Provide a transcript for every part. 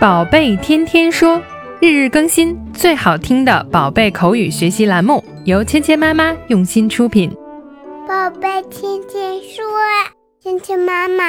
宝贝天天说，日日更新，最好听的宝贝口语学习栏目，由芊芊妈妈用心出品。宝贝天天说，芊芊妈妈。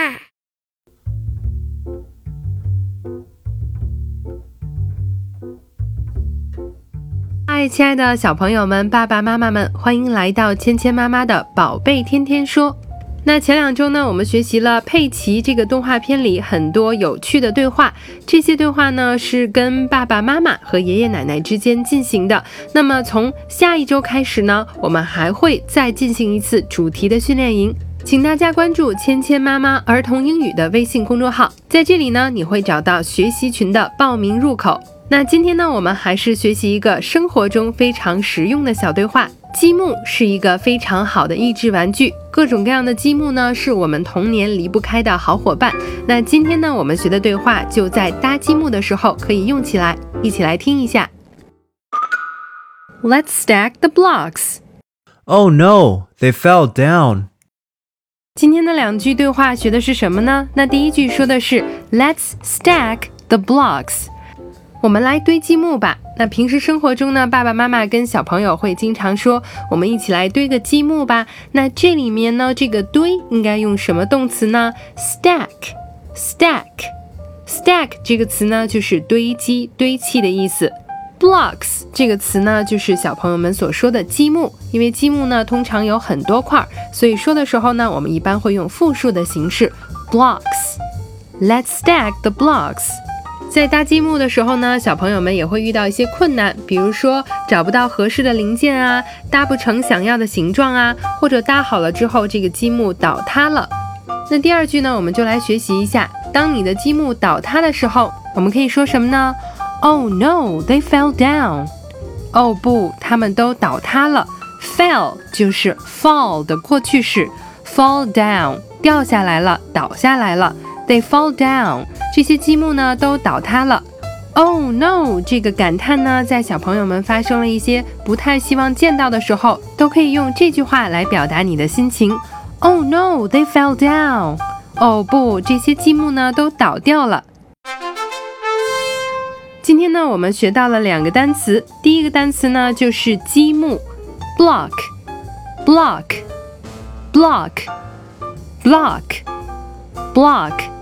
嗨，亲爱的小朋友们、爸爸妈妈们，欢迎来到芊芊妈妈的宝贝天天说。那前两周呢，我们学习了佩奇这个动画片里很多有趣的对话，这些对话呢是跟爸爸妈妈和爷爷奶奶之间进行的。那么从下一周开始呢，我们还会再进行一次主题的训练营，请大家关注“芊芊妈妈儿童英语”的微信公众号，在这里呢，你会找到学习群的报名入口。那今天呢，我们还是学习一个生活中非常实用的小对话。积木是一个非常好的益智玩具，各种各样的积木呢，是我们童年离不开的好伙伴。那今天呢，我们学的对话就在搭积木的时候可以用起来，一起来听一下。Let's stack the blocks. Oh no, they fell down. 今天的两句对话学的是什么呢？那第一句说的是 Let's stack the blocks. 我们来堆积木吧。那平时生活中呢，爸爸妈妈跟小朋友会经常说，我们一起来堆个积木吧。那这里面呢，这个堆应该用什么动词呢？stack，stack，stack 这个词呢，就是堆积、堆砌的意思。blocks 这个词呢，就是小朋友们所说的积木。因为积木呢，通常有很多块，所以说的时候呢，我们一般会用复数的形式，blocks。Let's stack the blocks. 在搭积木的时候呢，小朋友们也会遇到一些困难，比如说找不到合适的零件啊，搭不成想要的形状啊，或者搭好了之后这个积木倒塌了。那第二句呢，我们就来学习一下，当你的积木倒塌的时候，我们可以说什么呢？Oh no, they fell down. 哦不，他们都倒塌了。Fell 就是 fall 的过去式，fall down 掉下来了，倒下来了。They fall down，这些积木呢都倒塌了。Oh no，这个感叹呢，在小朋友们发生了一些不太希望见到的时候，都可以用这句话来表达你的心情。Oh no，they fell down。哦不，这些积木呢都倒掉了。今天呢，我们学到了两个单词，第一个单词呢就是积木，block，block，block，block，block。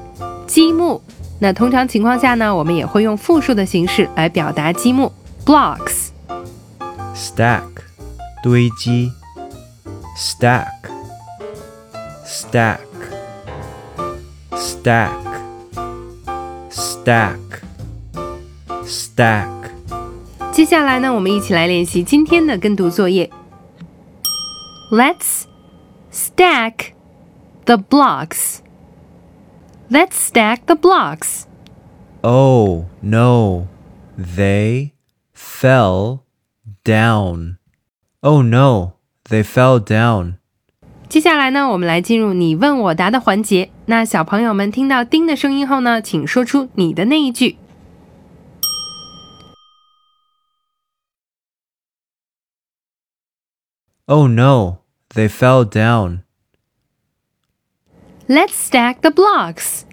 积木，那通常情况下呢，我们也会用复数的形式来表达积木，blocks。stack，堆积，stack，stack，stack，stack，stack。接下来呢，我们一起来练习今天的跟读作业。Let's stack the blocks. Let's stack the blocks. Oh no, they fell down. Oh no, they fell down. 接下来呢，我们来进入你问我答的环节。那小朋友们听到“叮”的声音后呢，请说出你的那一句。Oh no, they fell down. Let's stack the blocks.